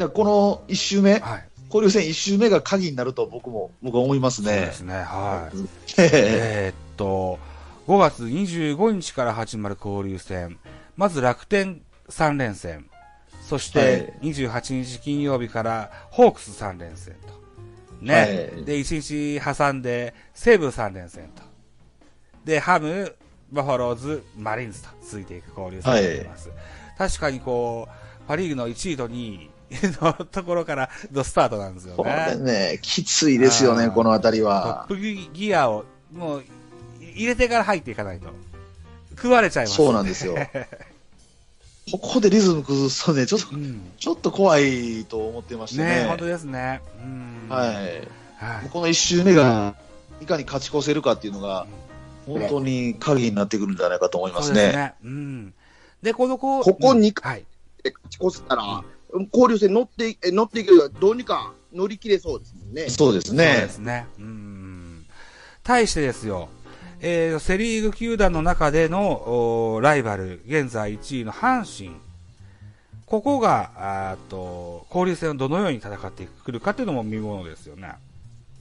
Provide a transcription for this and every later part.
でこの1周目、はい。交流戦1周目が鍵になると僕も、僕は思いますねそうで。すね。はい。ええーっと、5月25日から始まる交流戦。まず楽天3連戦。そして28日金曜日からホークス3連戦と。ね。はいで、1日挟んで西武3連戦と。で、ハム、バファローズ、マリーンズと続いていく交流戦になります。確かにこう、パリーグの1位と2位のところからのスタートなんですよこれね。ね、きついですよね、この辺りトッは。プギアを、もう、入れてから入っていかないと。食われちゃいます。そうなんですよ。ここでリズム崩すとね、ちょっと、うん。ちょっと怖いと思ってましたね。ね本当ですね。うん。。はいい。はい。この1周目が、いかに勝ち越せるかっていうのが、本当に鍵になってくるんじゃないかと思いますね。ですね。うん。で、このこう、ここにうんはい。で勝ち越せたら、交流戦乗って乗っていけるどうにか乗り切れそうですもんね。そうですそうでね。すね。うん。対してですよ、えー、セリーグ球団の中でのおライバル、現在1位の阪神。ここが、あーと、交流戦をどのように戦ってくるかっていうのも見ものですよね。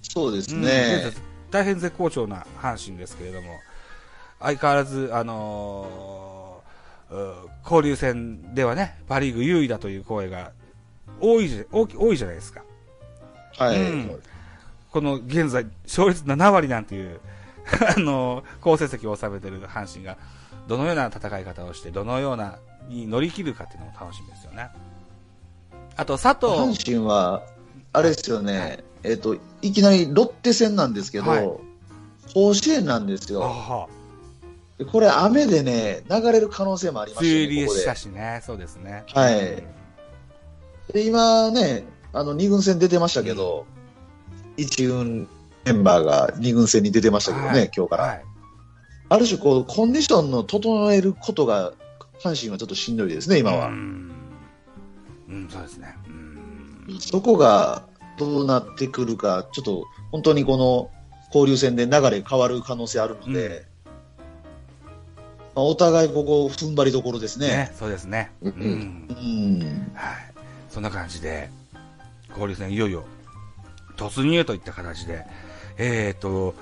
そうですうんね。現在大変絶好調な阪神ですけれども、相変わらず、あのーう交流戦ではね、パ・リーグ優位だという声が多いじゃ多いじゃないですか。はい。うんこの現在、勝率7割なんていう、あのー好成績を収めている阪神が、どのような戦い方をして、どのようなに乗り切るかっていうのも楽しみですよね。あと、佐藤。阪神は、あれですよね、えっ、と、いきなりロッテ戦なんですけど、はい甲子園なんですあよ。これ、雨でね、流れる可能性もありま梅雨したね、ここで入りした。しね、そうですね。はいうんで今ね、あの、2軍戦出てましたけど、1軍メンバーが2軍戦に出てましたけどね、はい今日から。はい。ある種、こう、コンディションの整えることが、阪神はちょっとしんどいですね、今は。うん、うん、そうですね。うん、そこがどうなってくるか、ちょっと本当にこの交流戦で流れ変わる可能性あるので、まあお互いここ踏ん張りどころですね。ね、そうですね。ううんん、うん。はい。そんな感じで、交流戦いよいよ突入といった形で、えっ、と、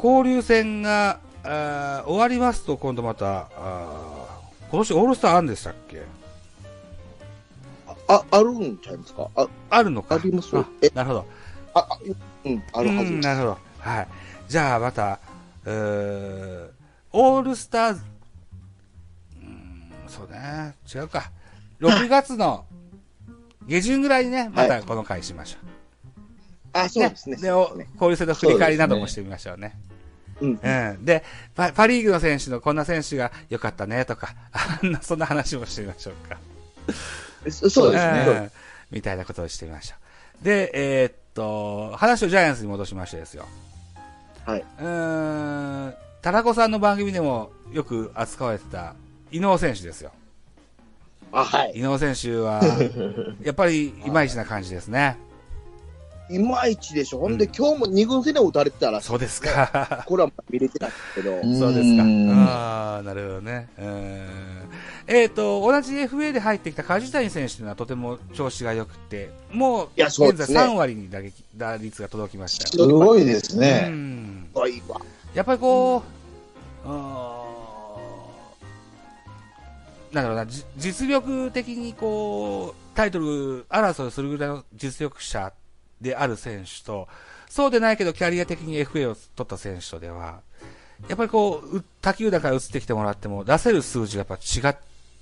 交流戦があー終わりますと、今度また、あー今年オールスターあるんでしたっけ？あ、あるんちゃいますか？あ、あるのか。ありますあえなるほど。あ、あうん、あるはずなるほど。はい。じゃあ、また、うーオールスターそうね、違うか。6月の下旬ぐらいにね、またこの回しましょあ、う。そうですね。で、お交流戦の振り返りなどもしてみましょうね。うん。うん。でパ、パリーグの選手のこんな選手が良かったねとか、あんな、そんな話もしてみましょうか。そそうですね。うんみたいなことをしてみましょう。で、えーっと、話をジャイアンツに戻しましてですよ。はい。うーん、タラコさんの番組でもよく扱われてた、伊能選手ですよ。あ、はい。伊能選手は、やっぱりいまいちな感じですね。いまいちでしょ。ほんで、うん今日も二軍戦で打たれてたらしいそうですか。これは見れてないですけど。ん そうですか。うんああ、なるほどね。うんえっ、と、同じ FA で入ってきた梶谷選手というのはとても調子が良くて、もう現在ですね3割に打撃打率が届きましたすよ。ごいですうね。んすごいわ。やっぱりこう、うーんなんだろうな、じ実力的にこう、タイトル争いをするぐらいの実力者である選手と、そうでないけどキャリア的に FA を取った選手とでは、やっぱりこう、う他球団から移ってきてもらっても、出せる数字がやっぱ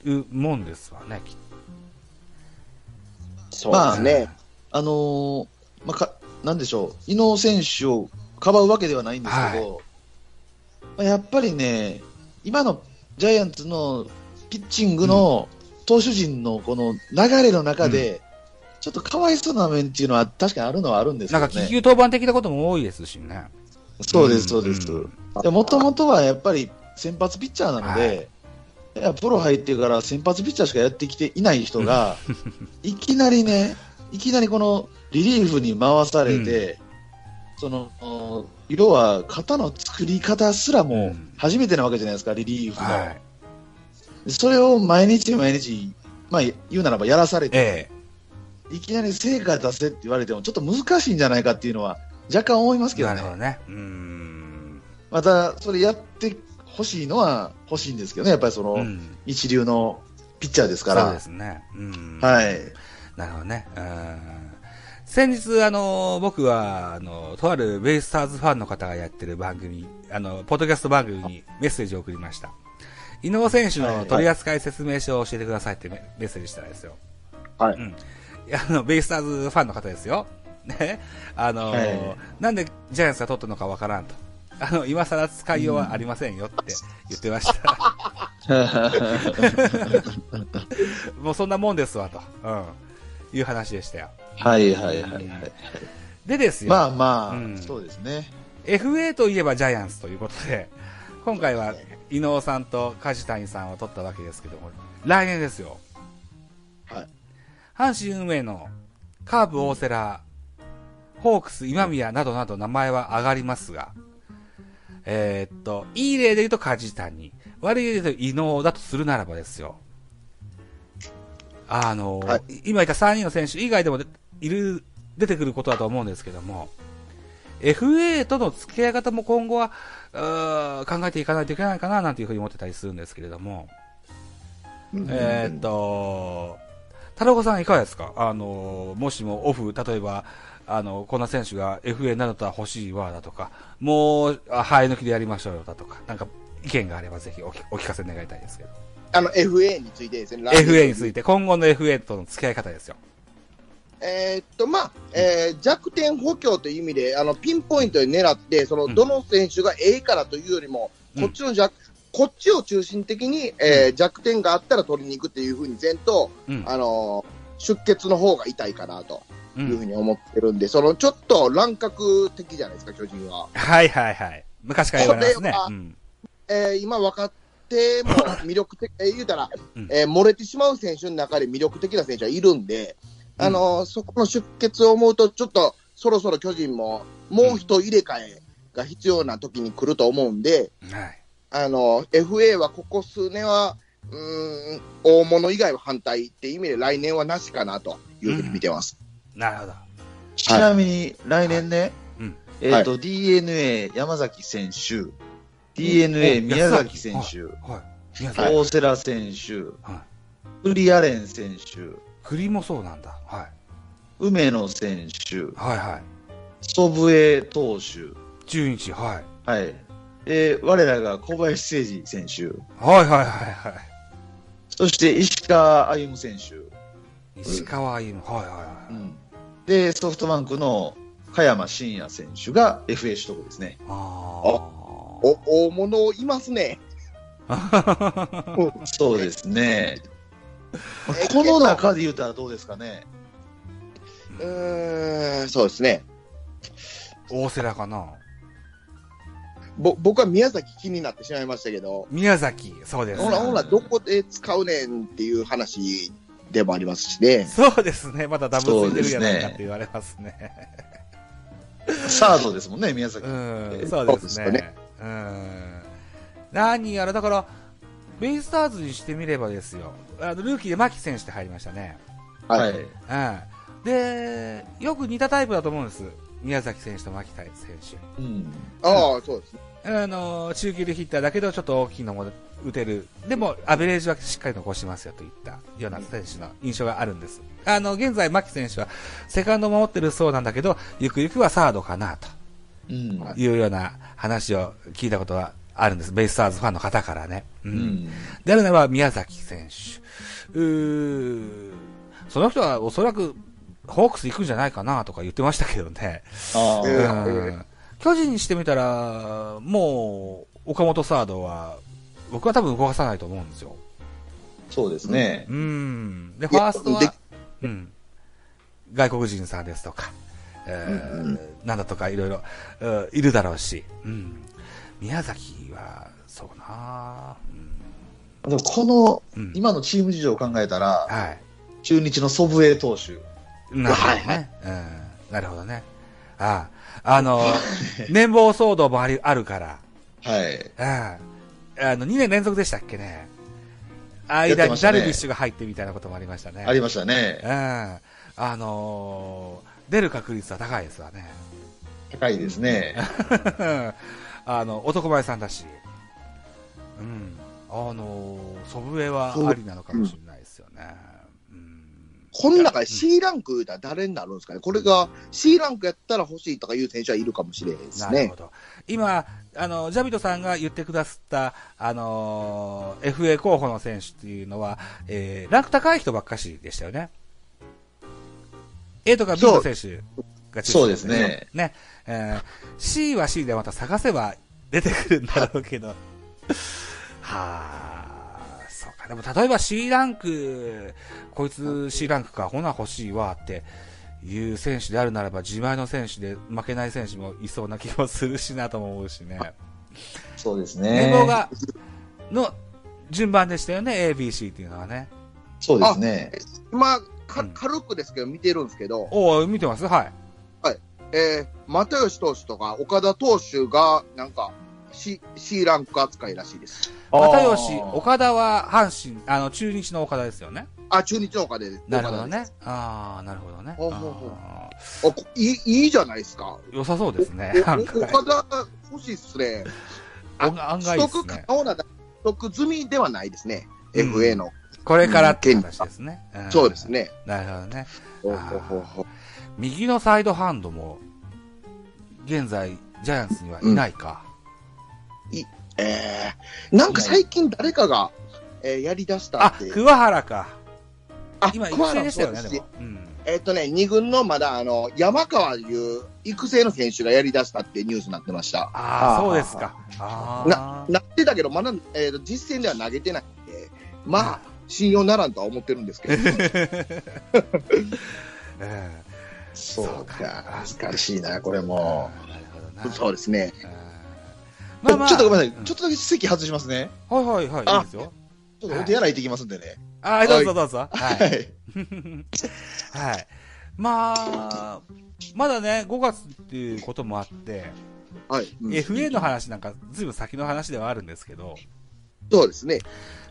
違うもんですわね、きっそうですね。あのーまあ、か、なんでしょう、伊能選手をかばうわけではないんですけど、まあ、やっぱりね、今のジャイアンツのピッチングの投手陣のこの流れの中で、ちょっとかわいそうな面っていうのは確かにあるのはあるんですと。けどね。なんか、気球登板的なことも多いですしね。そうです、そうです。うんもともとはやっぱり先発ピッチャーなので、いやプロ入ってから先発ピッチャーしかやってきていない人が、いきなりね、いきなりこのリリーフに回されて、その、お要は肩の作り方すらうもん初めてなわけじゃないですか、リリーフの。はい。それを毎日毎日、まあ言うならばやらされて、えいきなり成果出せって言われても、ちょっと難しいんじゃないかっていうのは、若干思いますけどねなるほ。どね。うーん。また、それやってほしいのは欲しいんですけどね、やっぱりその、うん一流のピッチャーですから。そうですね。うん。はい。なるほどね。うん。先日、あの、僕は、あの、とあるベイスターズファンの方がやってる番組、あの、ポッドキャスト番組にメッセージを送りました。伊能選手の取扱説明書を教えてくださいってメメッセージしたんですよ。はいうん。いや、あの、ベイスターズファンの方ですよ。ね。あの、はいなんでジャイアンツが取ったのかわからんと。あの、今更使いようはありませんよって言ってました。もうそんなもんですわ、と。うん。いう話でしたよ。はいはいはいはい。でですよ。まあまあ、うんそうですね。FA といえばジャイアンツということで、今回は伊能さんと梶谷さんを取ったわけですけども、来年ですよ。はい。阪神運営のカープ大瀬良、ホークス今宮などなど名前は上がりますが、えーっと、いい例で言うと梶谷、悪い例で言うと伊能だとするならばですよ。あの、はい今言った3人の選手以外でもでいる、出てくることだと思うんですけども、FA との付き合い方も今後は、考えていかないといけないかななんていうふうに思ってたりするんですけれども、えーっと、太郎さんいかがですか？あの、もしもオフ、例えば、あの、こんな選手が FA などとは欲しいわだとか、もう、あ生え抜きでやりましょうよだとか、なんか意見があればぜひお聞お聞かせ願いたいですけど。あの、FA についてですね。FA について、今後の FA との付き合い方ですよ。えーっと、まあ、えー弱点補強という意味で、あの、ピンポイントで狙って、その、うんどの選手がええからというよりも、うんこっちの弱、こっちを中心的に、えー弱点があったら取りに行くっていうふうに前と、うん。あのー出血の方が痛いかなとういうふうんに思ってるんで、その、ちょっと乱獲的じゃないですか、巨人は。はいはいはい。昔から言われますねうん。えー今分かっても魅力的、えー言うたら、うんえー漏れてしまう選手の中で魅力的な選手はいるんで、あのーそこの出血を思うと、ちょっとそろそろ巨人ももう一入れ替えが必要な時に来ると思うんで、はい。あのー FA はここ数年は、うーん、大物以外は反対っていう意味で来年はなしかなというふうに見てます。なるほど。ちなみに、来年ね、うん。えっ、と、DNA 山崎選手、DNA お宮崎選手、はい。宮崎。大瀬良選手、はい。ウリアレン選手、栗もそうなんだ。はい。梅野選手、はいはい。祖父江投手、中日、はい。はい。で、我らが小林誠司選手、はいはいはいはい。そして石川歩夢選手、石川歩夢、はいはいはい。うんで、ソフトバンクの加山真也選手が FA 取得ですね。あお大物いますね。あ。そうですね。えこの中で言うたらどうですかね？うーん、そうですね。大瀬良かな。ぼ僕は宮崎気になってしまいましたけど、宮崎、そうです。ほらほら、どこで使うねんっていう話でもありますしね。そうですね。まだダブルついてるやないかって言われますね。サードですもんね、宮崎。うん、そうですねそうですね。うん。何やら、だから、ベイスターズにしてみればですよ。あの、ルーキーで牧選手って入りましたね。はい。うん。で、よく似たタイプだと思うんです。宮崎選手と牧選手。うん。ああ、そうですね。あの、中級でヒッターだけど、ちょっと大きいのも打てる。でも、アベレージはしっかり残しますよといったような選手の印象があるんです。あの、現在、牧選手は、セカンド守ってるそうなんだけど、ゆくゆくはサードかな、とうん。いうような話を聞いたことはあるんです。ベイスターズファンの方からね。う。うんん。であるならば、宮崎選手。うーその人はおそらく、ホークス行くんじゃないかな、とか言ってましたけどね。あえうーん巨人にしてみたら、もう、岡本サードは、僕は多分動かさないと思うんですよ。そうですね。うん。で、ファーストはで、うん。外国人さんですとか、えーうんうんなんだとかいろいろ、うんいるだろうし、うん。宮崎は、そうなでもこの、うん。うん、今のチーム事情を考えたら、はい。中日の祖父江投手。なるほどね。うん。なるほどね。ああ、あの、年俸騒動もありあるから、はい。ああ、あの、2年連続でしたっけね。間にダルビッシュが入ってみたいなこともありましたね。ありましたね。うん。あのー出る確率は高いですわね。高いですね。あの、男前さんだし。うん。あのー祖父江はありなのかもしれないですよね。うん。この中で C ランク言うたら誰になるんですかね、これが C ランクやったら欲しいとかいう選手はいるかもしれないですねなるほ。ど。今、あの、ジャビトさんが言ってくださった、あのー FA 候補の選手っていうのは、えー、ランク高い人ばっかしでしたよね。A とか B の選手が中心そうですね。ね。えー C は C でまた探せば出てくるんだろうけど。はあ、そうか。でも例えば C ランク、こいつ C ランクか、ほな欲しいわっていう選手であるならば、自前の選手で負けない選手もいそうな気もするしなとも思うしね。そうですね。年俸が、の順番でしたよね、A、B、C っていうのはね。そうですね。今、かうん軽くですけど見てるんですけど、おお見てます？はい。えー、又吉投手とか岡田投手がなんか C, C ランク扱いらしいです。又吉、岡田は阪神、あの、中日の岡田ですよね。あ、中日の岡田です。なるほど岡田でね。ああ、なるほどね。ほうほうほうあいいいいじゃないですか。ー良さそうですね。岡田欲しいっすね。あ案外いいっ取得すね。可能な、取得済みではないですね。うん FA の。これからって話ですね。んそうです。ね。なるほどね。ほうほうほうほう右のサイドハンドも、現在、ジャイアンツにはいないか。えー、なんか最近誰かが、えーやり出したあっ、て。桑原か。あ今、育桑原成でしたよね、そうでも。うん。えっとね、二軍のまだ、あの、山川いう育成の選手がやり出したってニュースになってました。ああ、あーそうですか。ああ。なってたけど、まだ、えーと実戦では投げてないんで、まあ、信用ならんとは思ってるんですけど。えそうかそうか。難しいな、これえも。そうですね。えーまあまあ。ちょっとごめんなさい。うんちょっとだけ席外しますね。はいはいはい、いあいですよ。ちょっとお手洗い行ってきますんでね。あどうぞどうぞ。は。はいい。はい。まあ、まだね、5月っていうこともあって、はい。うん FA の話なんかずいぶん先の話ではあるんですけど、そうですね。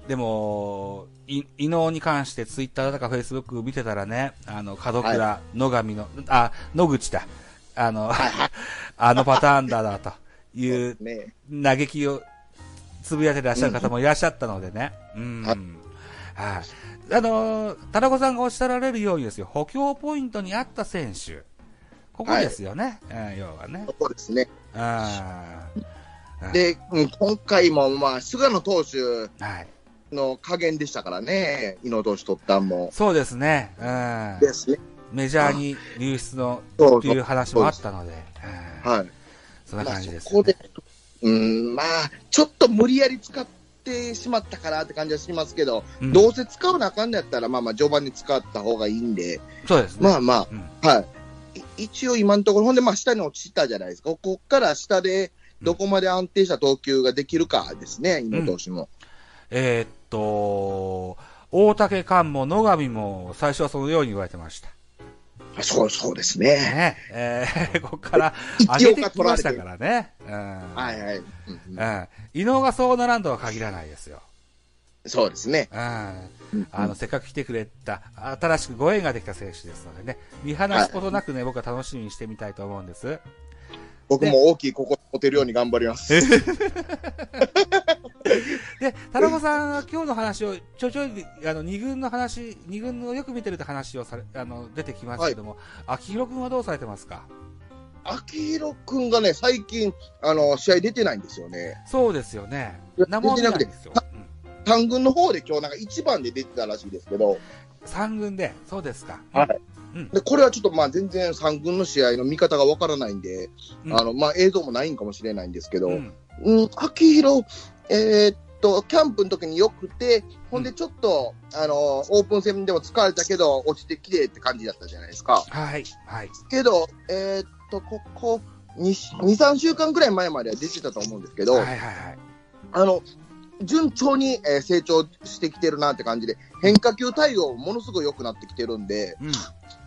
でも、い伊能に関してツイッターだかフェイスブック見てたらね、あの、門倉、野上の、あ、野口だ。あの、あのパターンだな、というね。嘆きをつぶやいてらっしゃる方もいらっしゃったのでね。うん。はいはい。あのー、田中さんがおっしゃられるようにですよ、補強ポイントにあった選手。ここですよね。うん要はね。そうですね。あーで、うん今回も、まあ、菅野投手はい。の加減でしたからね、伊野投手取ったんも。そうですね。うん。ですね。メジャーに流出のそうそうっていう話もあったので、うんはい。そんなまあ、感じです、そこで、うん、まあ、ちょっと無理やり使ってしまったかなって感じはしますけど、うんどうせ使うなあかんのやったら、まあまあ、序盤に使った方がいいんで、そうですね。まあまうんあ、はい。い一応今のところ、ほんで、まあ、下に落ちたじゃないですか。ここから下で、どこまで安定した投球ができるかですね、伊野投手も。えーっと、大竹寛も野上も最初はそのように言われてました。そうそうですね。ね。えー、ここから上げてきましたからね。うん。はいはい。うんうんうん。伊能がそうならんとは限らないですよ。そうですね。うん。うんあの、せっかく来てくれた、新しくご縁ができた選手ですのでね、見放すことなくね、僕は楽しみにしてみたいと思うんです。僕も大きい心持てるように頑張ります。で、田中さんは今日の話を、ちょいちょい、あの、二軍の話、二軍のよく見てるって話をされ、あの、出てきますけども、秋広くんはどうされてますか？秋広くんがね、最近、あの、試合出てないんですよね。そうですよねいや。生も出てですよ。うん単軍の方で今日なんか一番で出てたらしいですけど、三軍で、そうですか。はいうん。で、これはちょっとまあ全然三軍の試合の見方がわからないんで、うんあの、まあ映像もないんかもしれないんですけど、ううんん、秋広、えーっと、キャンプの時によくて、ほんでちょっと、あの、オープン戦でも疲れたけど、落ちてきてって感じだったじゃないですか。はい、はい。けど、えーっと、ここ2、2、3週間ぐらい前までは出てたと思うんですけど、はい、はい、はい。あの、順調に、えー成長してきてるなって感じで、変化球対応ものすごい良くなってきてるんで、う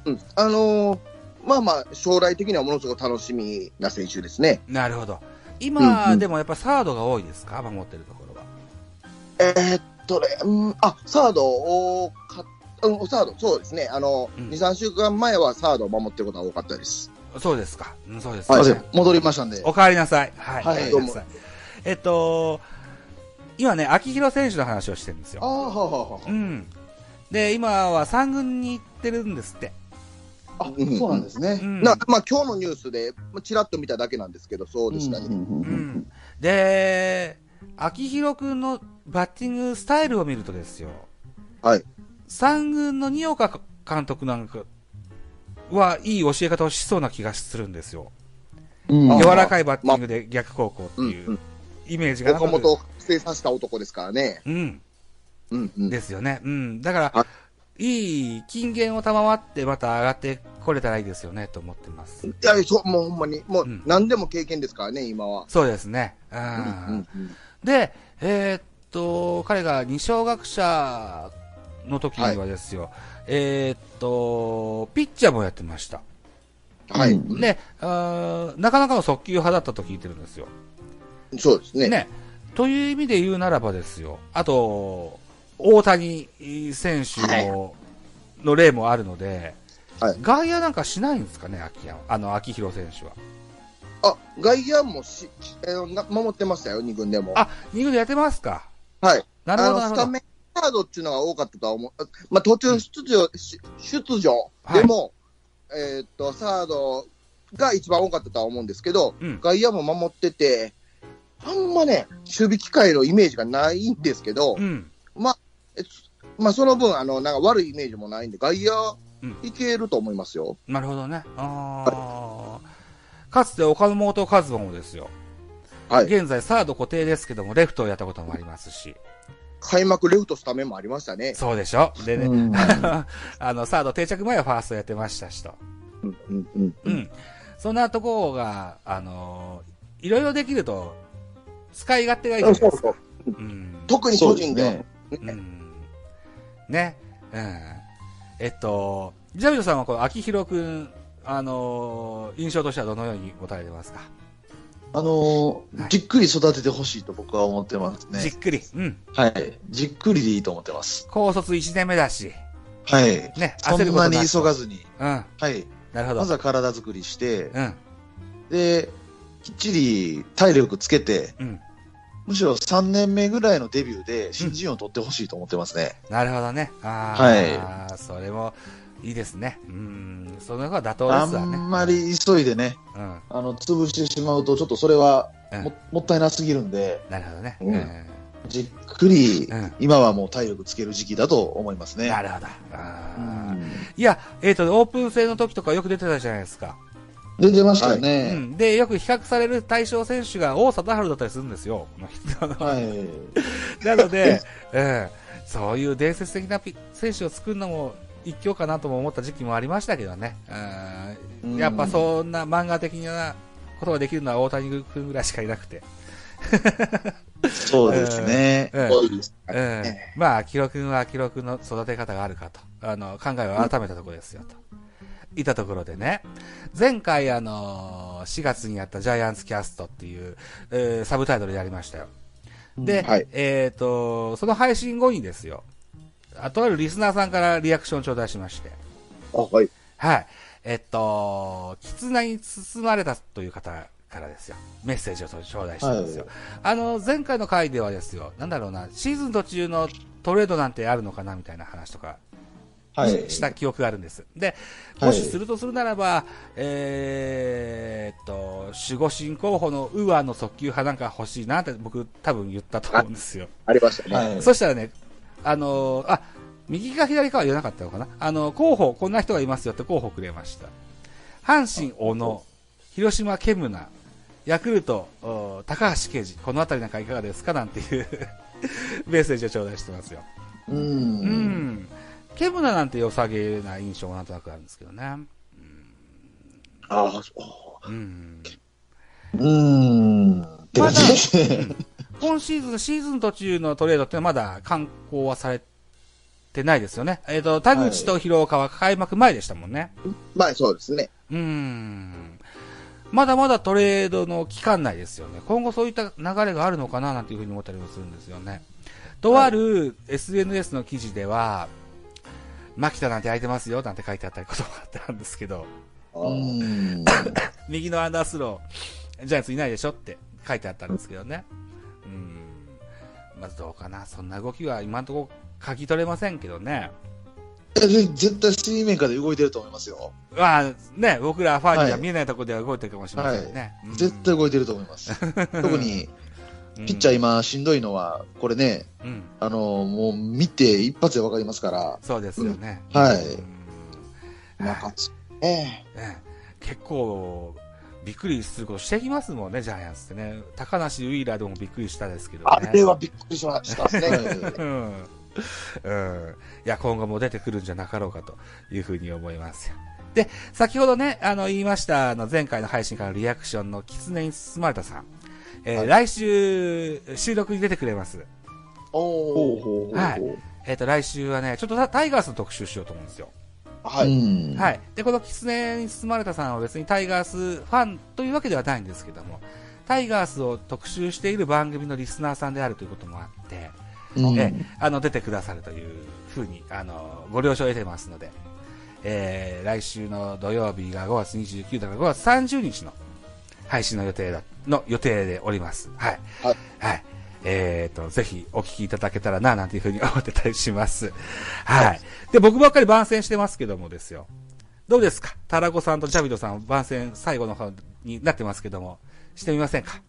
うん、あのーまあまあ、将来的にはものすごく楽しみな選手ですね。ん。なるほど。うん今、うんでもやっぱサードが多いですか？守ってるところは。えーっとね、うん、あ、サード多かっうん、サード、そうですね。あの、うん2、3週間前はサードを守ってることが多かったです。そうですか。うんそうですすい。戻りましたんで。お帰りなさい。はい。はいお帰りなさいえっと、今ね、秋広選手の話をしてるんですよ。ああ、はあ、はあはうん。で、今は3軍に行ってるんですって。あ。あ、そうなんですねう。ん。なまあ、今日のニュースで、まあちらっと見ただけなんですけど、そうでしたね。うんうんうんうんで、秋広くんのバッティングスタイルを見るとですよ。はい。三軍の二岡監督なんかはいい教え方をしそうな気がするんですよ。うんあ柔らかいバッティングで逆方向ってうんいううんイメージがなんか岡本を覚醒させた男ですからね。うん。うんうん。ですよね。うん。だからあ、いい金言を賜ってまた上がってこれたらいいですよね、と思ってます。いや、そう、もうほんまに、もううん何でも経験ですからね、今は。そうですね。うん。うんうんで、えーっと、彼が二小学者の時にはですよ、えーっと、ピッチャーもやってました。はい、うんで、あーなかなかの速球派だったと聞いてるんですよ。そうですね。ね。という意味で言うならばですよ。あと、大谷選手の,、の例もあるので、はい外野なんかしないんですかね、秋山あの、秋広選手は。あ、外野もし、えーな守ってましたよ、二軍でも。あ、二軍でやってますか。はい。なるほど、なあの、るほど。スタメンカードっていうのが多かったとは思う。あまあ、途中出場、し出場はいでも、えーっと、サードが一番多かったとは思うんですけど、うん。外野も守ってて、あんまね、守備機会のイメージがないんですけど、うん。えまあ、その分、あの、なんか悪いイメージもないんで、外野うん、いけると思いますよ。なるほどね。あーかつて岡本和真もですよ。はい。現在サード固定ですけども、レフトをやったこともありますし。開幕レフトスタメンもありましたね。そうでしょでね、うん あの、サード定着前はファーストやってましたしと。うんうんうんう。ん。そんなところが、あのーいろいろできると、使い勝手がいいじゃないですか。うん。特にそう巨人でね。うん。ね。うん。えっと、ジャビドさんはこの秋広くん、あのー印象としてはどのように持たれてますか、あのーはいじっくり育ててほしいと僕は思ってますね。じっくり。うん。はい。じっくりでいいと思ってます。高卒1年目だし、はい。ね、そんなに急がずに。うん。はい。なるほど。まずは体作りして、うん。で、きっちり体力つけて、うん。むしろ3年目ぐらいのデビューで新人王を取ってほしいと思ってますね。なるほどね。ああ、それもいいですね。うん。その方が妥当あですわね。んまり急いでね、うん。あの、潰してしまうと、ちょっとそれはうんも,、もったいなすぎるんで、なるほどね。うんうんじっくり、うん今はもう体力つける時期だと思いますね。なるほど。うあーんいや、えっ、と、オープン戦の時とかよく出てたじゃないですか。出てましたうね。ん。で、よく比較される対象選手が王貞治だったりするんですよ。はい。なので、うん。そういう伝説的なピ選手を作るのも一興かなとも思った時期もありましたけどね。うん。やっぱそんな漫画的なことができるのは大谷君ぐらいしかいなくて。そうですね。まあ、秋広君は秋広君の育て方があるかと、あの、考えを改めたところですよ、と。いたところでね、前回あの4月にやったジャイアンツキャストっていう、えーサブタイトルでやりましたよ。で、はいえっ、と、その配信後にですよ、あとあるリスナーさんからリアクションを頂戴しまして、あ、はい。はい。えっと、絆に包まれたという方からですよ。メッセージを頂戴したんですよ。あの、前回の回ではですよ、なんだろうな、シーズン途中のトレードなんてあるのかなみたいな話とか、はい。した記憶があるんです。で、はいもしするとするならば、えーっと、守護神候補のウーアの速球派なんか欲しいなって僕多分言ったと思うんですよ。ありましたね。はい。そしたらね、あのーあ、右か左かは言わなかったのかな？あの、候補、こんな人がいますよって候補くれました。阪神、小野、広島、ケムナ、ヤクルト、お高橋奎二、このあたりなんかいかがですか？なんていう メッセージを頂戴してますよ。う。うんん。ケムナなんて良さげな印象がなんとなくあるんですけどね。ああ、そう。うん。うん。って感じですね。今シーズン、シーズン途中のトレードってまだ刊行はされてないですよね。えっ、と、田口と広岡は開幕前でしたもんね。まあ、そうですね。うーん。まだまだトレードの期間内ですよね。今後そういった流れがあるのかななんていうふうに思ったりもするんですよね。とある SNS の記事では、牧田なんて空いてますよ、なんて書いてあったりこともあったんですけど。右のアンダースロー、ジャイアンツいないでしょって書いてあったんですけどね。うん。まずどうかな。そんな動きは今のところ書き取れませんけどね。絶対水面下で動いてると思いますよ。まあね、僕らファンにははい見えないところでは動いてるかもしれませんね。うん絶対動いてると思います。特に、ピッチャー今しんどいのは、これね、うん、うんあの、もう見て一発でわかりますから、そうですよね。はいうん中津。ええね、結構、びっくりすることしてきますもんね、ジャイアンツってね。高梨ウィーラーでもびっくりしたですけどね。あれはびっくりしましたね。うん。うん。いや、今後も出てくるんじゃなかろうかというふうに思いますよ。で、先ほどね、あの、言いました、あの、前回の配信からのリアクションの狐に包まれたさん。えーはい来週、収録に出てくれます。おはいえっ、と、来週はね、ちょっとタタイガースの特集しようと思うんですよ。はい。うん。はい。で、この狐に包まれたさんは別にタイガースファンというわけではないんですけども、タイガースを特集している番組のリスナーさんであるということもあって、うんえあの出てくださるというふうにあのご了承を得てますので、えー来週の土曜日が5月29だから5月30日の配信の予定だの予定でおります。はい。はい。はい。えっ、と、ぜひお聞きいただけたらな、なんていうふうに思ってたりします。はい。で、僕ばっかり番宣してますけどもですよ。どうですか？タラコさんとジャビドさん番宣最後の方になってますけども、してみませんか？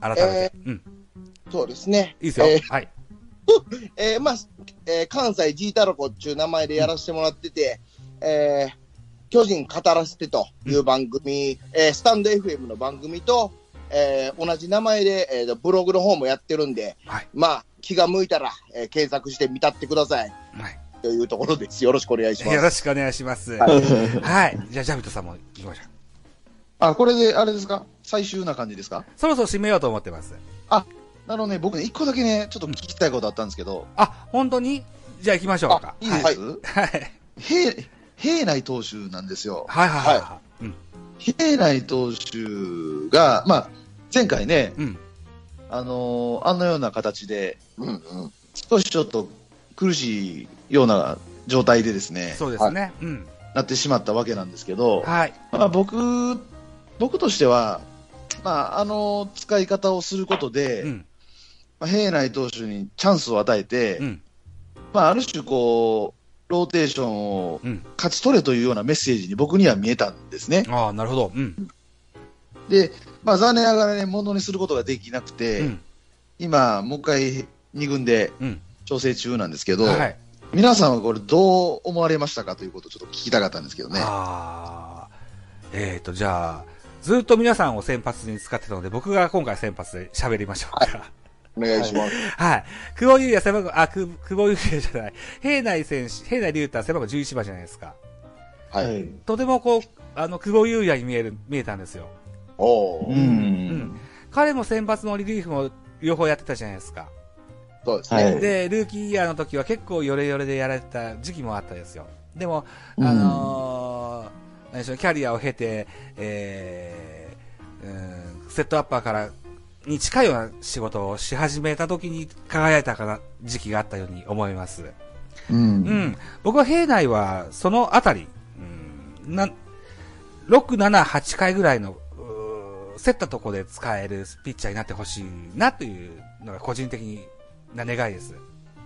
改めて。えうん。そうですね。いいですよ。えーはい。えーまあ、えー関西ジータロコっていう名前でやらせてもらってて、えー巨人語らせてという番組、えースタンド FM の番組と、えー同じ名前で、えーブログの方もやってるんで、はい。まあ、気が向いたら、えー検索して見たってください。はい。というところです。よろしくお願いします。よろしくお願いします。ははい。じゃあ、ジャビットさんも行きましょう。あ、これで、あれですか？最終な感じですか？そろそろ締めようと思ってます。なのね、僕ね、一個だけね、ちょっと聞きたいことあったんですけど、あ、本当に？じゃあ行きましょうか。いいです、はい。はい。平、平内投手なんですよ。はいはいはいはい。うん。平内投手が、まあ、前回ね、うん。あのーあのような形で、うんうん。少しちょっと苦しいような状態でですね、そうですね。うん。なってしまったわけなんですけど、はい。まあ、僕、僕としては、まあ、あの使い方をすることで、うん。まあ、平内投手にチャンスを与えて、うん。まあ、ある種こう、ローテーションをうん。勝ち取れというようなメッセージに僕には見えたんですね。ああ、なるほど。うん。で、まあ、残念ながらね、ものにすることができなくて、うん。今、もう一回2軍でうん。調整中なんですけど、はい。皆さんはこれどう思われましたかということをちょっと聞きたかったんですけどね。えっと、じゃあ、ずっと皆さんを先発に使ってたので、僕が今回先発で喋りましょうか。お願いします。はい。久保優也背番号、あ、く久保優也じゃない。平内選手、平内龍太背番号11番じゃないですか。はい。とてもこう、あの、久保優也に見える、見えたんですよ。おーうん。うん。彼も先発もリリーフも両方やってたじゃないですか。そうですね。はいで、ルーキーイヤーの時は結構ヨレヨレでやられてた時期もあったですよ。でも、うんあのー、何でしょう、キャリアを経て、えー、うん、セットアッパーから、に近いような仕事をし始めた時に輝いたかな時期があったように思います。うん。うん。僕は平内は、そのあたり、うん、な、6、7、8回ぐらいの、競ったとこで使えるピッチャーになってほしいなというのが個人的な願いです。う。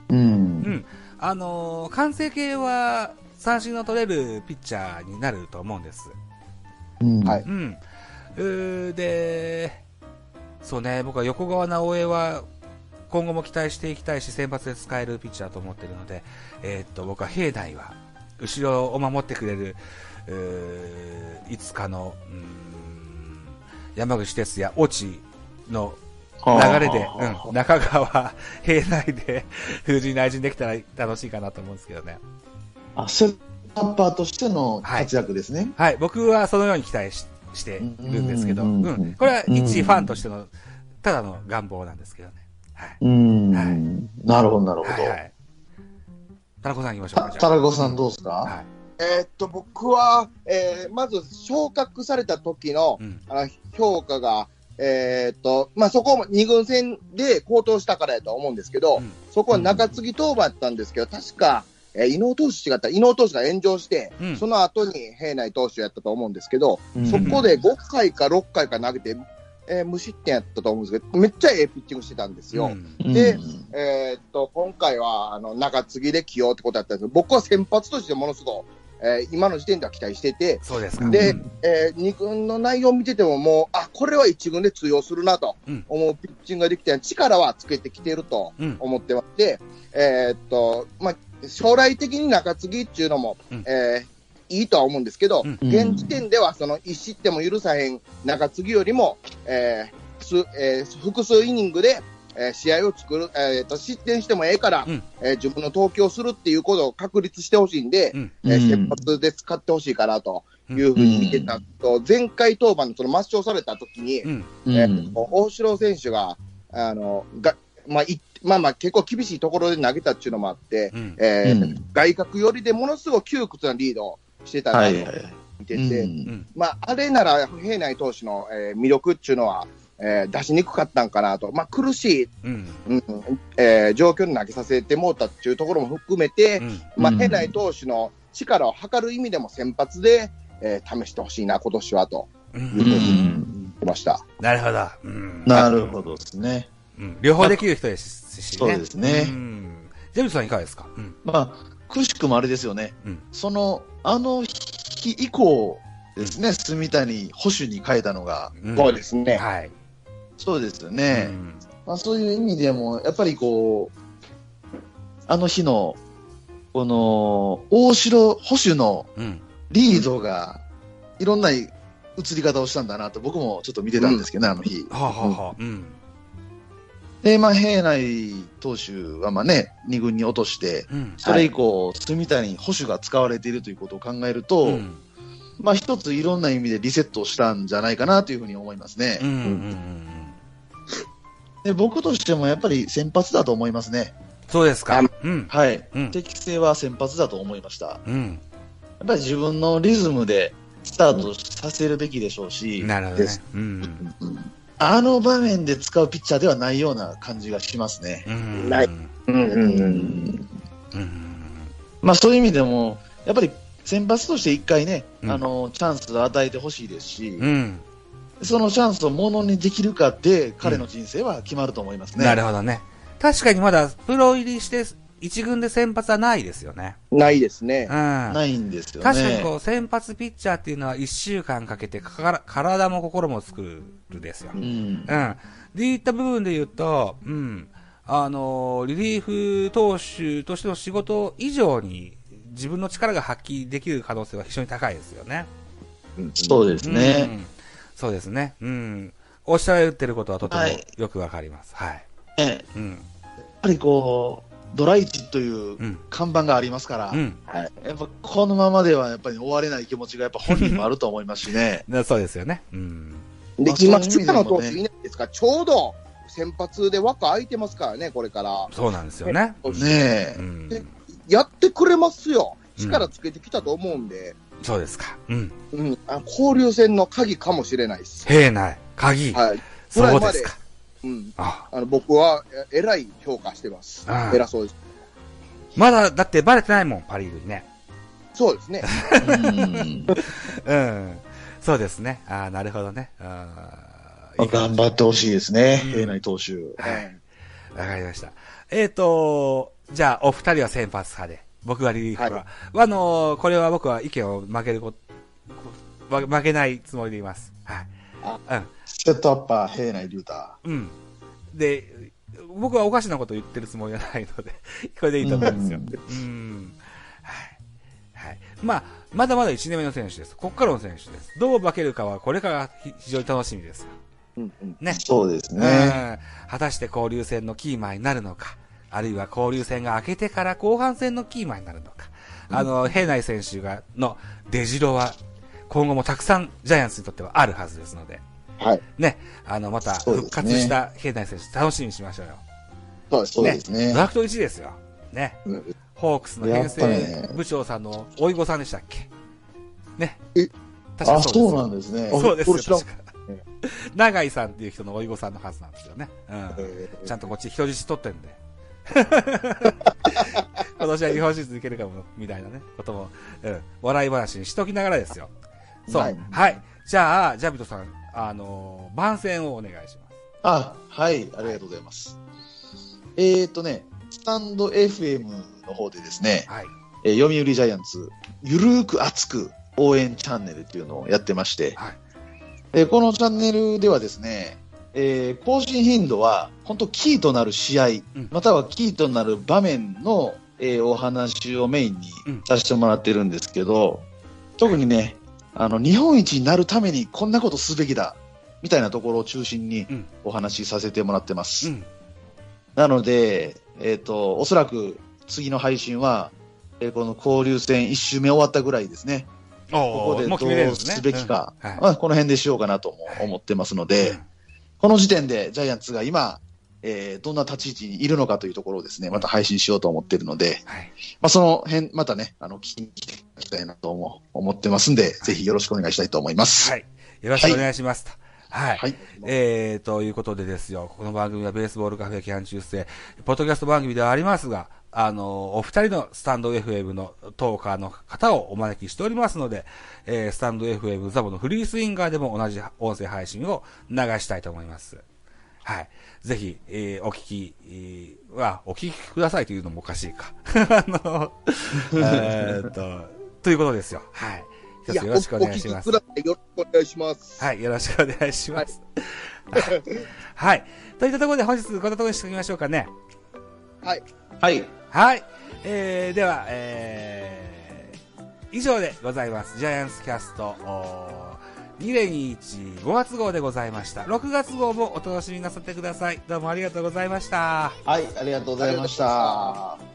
うんん。あのー完成形は三振の取れるピッチャーになると思うんです。うんはいうん。で、そうね、僕は横川直江は今後も期待していきたいし、先発で使えるピッチャーと思っているので、えーっと、僕は平内は、後ろを守ってくれる、いつかの、山口哲也、越智の流れで、うん、中川、平内で、封じ内陣できたら楽しいかなと思うんですけどね。あ、セットアッパーとしての活躍ですね。はい、僕はそのように期待ししてるんですけど、ううんん、これは一ファンとしての、ただの願望なんですけどね。はい。うん。はいなるほど、なるほど。はいはい。田中さん行きましょうたか、田中さんどうですか、はい。えーっと、僕は、えーまず昇格された時のうん。あの評価が、えーっと、まあ、そこも2軍戦で高騰したからやとは思うんですけど、うんそこは中継ぎ登板だったんですけど、確か、えー伊能投手違った、伊能投手が炎上して、うん。その後に平内投手やったと思うんですけど、うん。そこで5回か6回か投げて、えー無失点やったと思うんですけど、めっちゃええピッチングしてたんですよ。うん。でうん。えーっと、今回は、あの、中継ぎで起用ってことだったんです。けど、僕は先発としてものすごく、えー今の時点では期待してて、そうですか。でうん。えー、2軍の内容を見てても、もう、あ、これは1軍で通用するなとうん。思うピッチングができて、力はつけてきてるとうん。思ってまして、えーっと、まあ、将来的に中継ぎっていうのも、うん。えーいいとは思うんですけど、うん。現時点ではその1失点も許さへん中継ぎよりも、えーすえー複数イニングで、えー試合を作る、えーと、失点してもええから、うん。えー自分の投球をするっていうことを確立してほしいんで、うん。えーうん。先発で使ってほしいかなというふうに見てたと、前回登板のその抹消された時に、うん。うん。えー大城選手が、あの、が、まあ、いまあまあ結構厳しいところで投げたっていうのもあって、うん。えーうん外角寄りでものすごく窮屈なリードをしてたなとはいはい。見てて、うんまあ、あれなら平内投手の、えー魅力っていうのは、えー出しにくかったんかなと、まあ、苦しい、うん。うんえー状況に投げさせてもうたっていうところも含めて、うん。まあ、うん平内投手の力を測る意味でも先発で、えー試してほしいな、今年はとう。うんん言ってました。なるほど。うん。なるほどですね。うん両方できる人ですしね。そうですねうん。ジェームスさんいかがですか？うん。まあ、くしくもあれですよね。うんその、あの日以降ですね、住谷保守に変えたのが、うんそうですね。はい。そうですよね。うんまあ、そういう意味でも、やっぱりこう、あの日の、この、大城保守のうん。リードが、いろんな映り方をしたんだなと、僕もちょっと見てたんですけどね、あの日。はあ、はあはあ、うん。で、まあ、平内投手はまあね、2軍に落として、うん。それ以降、住谷保守が使われているということを考えると、うん。まあ、一ついろんな意味でリセットしたんじゃないかなというふうに思いますね。うん。うん。で僕としてもやっぱり先発だと思いますね。そうですか。うん。はい。うん。適性は先発だと思いました。やうん。っぱり自分のリズムでスタートさせるべきでしょうし、なるほどねです。うん。あの場面で使うピッチャーではないような感じがしますね。うん。ないうん。うんうんう。うんんうん。まあそういう意味でも、やっぱり先発として一回ね、うんあの、チャンスを与えてほしいですし、うん。そのチャンスをものにできるかで、彼の人生は決まると思いますね。なるほどね。確かにまだプロ入りして一軍で先発はないですよね。ないですねうん。。ないんですよね。確かにこう先発ピッチャーっていうのは一週間かけてから体も心も作るですよ。ううん。ん。で、いった部分で言うと、うん。あのーリリーフ投手としての仕事以上に自分の力が発揮できる可能性は非常に高いですよね。そうですね。うん。そうですね。うん。おっしゃられてることはとてもはいよくわかります。はい。ねうん。やっぱりこう、ドライチといううん。看板がありますから、うん。やっぱこのままではやっぱり終われない気持ちがやっぱ本人もあると思いますしね。だ そうですよね。うん。で、まあ今、そういう意味でもね菅野投手いないですか、ちょうど先発で枠空いてますからね、これから。そうなんですよね。ねえ。うん。でやってくれますよ。うん力つけてきたと思うんで、そうですか。うん。うん、あ交流戦の鍵かもしれないです。平内、鍵。はい。そうですか。うん。ああの、僕は、ええらい評価してます。偉そうです。まだ、だってバレてないもん、パリーグにね。そうですね。うんうん。そうですね。ああ、なるほどね。あ頑張ってほしいですね、うん平内投手。はい。わかりました。えっ、と、じゃあ、お二人は先発派で、僕はリリーフ派。あのーこれは僕は意見を曲げるこ、こ曲げないつもりでいます。はい。セットアッパー、平内龍太。うん。うん。で、僕はおかしなこと言ってるつもりはないので、これでいいと思うんですよ。うん。はい。はい。まあ、まだまだ1年目の選手です。ここからの選手です。どう化けるかは、これから非非常に楽しみです。うんうん。ね。そうですね。うん。果たして交流戦のキーマンになるのか、あるいは交流戦が明けてから後半戦のキーマンになるのか。あの、平内選手が、の出城は、今後もたくさんジャイアンツにとってはあるはずですので、はい。ね、あの、また復活した平内選手、楽しみにしましょうよ。そうですそうですねド。ラフト1ですよ。ね。うんホークスの編成部長さんのおいごさんでしたっけ？ね。えあ、確かそうそうなんですね。そうですよ、確か。永井さんっていう人のおいごさんのはずなんですよね。うん。えちゃんとこっち人質取ってんで。今年は日本シリーズいけるかも、みたいなね、ことも、うん、笑い話にしときながらですよ。そう。ははいい。じゃあ、ジャビトさん、あのー番宣をお願いします。あ、はい、ありがとうございます。えーっとね、スタンド FM の方でですね、はい。えー読売ジャイアンツ、ゆるーく熱く応援チャンネルっていうのをやってまして、はい。えーこのチャンネルではですね、えー更新頻度は本当キーとなる試合、うんまたはキーとなる場面の、えーお話をメインにうんさせてもらってるんですけど、特にね、あの、日本一になるためにこんなことすべきだ、みたいなところを中心にうんお話しさせてもらってます。うん。なので、えっ、と、おそらく次の配信は、えーこの交流戦1周目終わったぐらいですね。おここでどうすべきか、うんはいまあこの辺でしようかなとも思ってますので、この時点でジャイアンツが今、えーどんな立ち位置にいるのかというところをですね、また配信しようと思ってるので、はい。まあ、その辺、またね、あの、聞きに来てきたいなとも思ってますんで、ぜひよろしくお願いしたいと思います。はい。よろしくお願いしますと。はい。はい。えー、ということでですよ、この番組はベースボールカフェキャン中世、ポッドキャスト番組ではありますが、あの、お二人のスタンド FM のトーカーの方をお招きしておりますので、えー、スタンド FM ザボのフリースインガーでも同じ音声配信を流したいと思います。はい。ぜひ、えー、お聞き、えーは、お聞きくださいというのもおかしいか。あの、えーっと、ということですよ。はい。一つよろしくお願いします。よろしくお願いします。はい、よろしくお願いします。はい。といったところで本日こんなところにしておきましょうかね。はい。はい。はい。えー、では、えー、以上でございます。ジャイアンツキャスト、おー2021 5月号でございました。6月号もお楽しみなさってください。どうもありがとうございました。はい、ありがとうございました。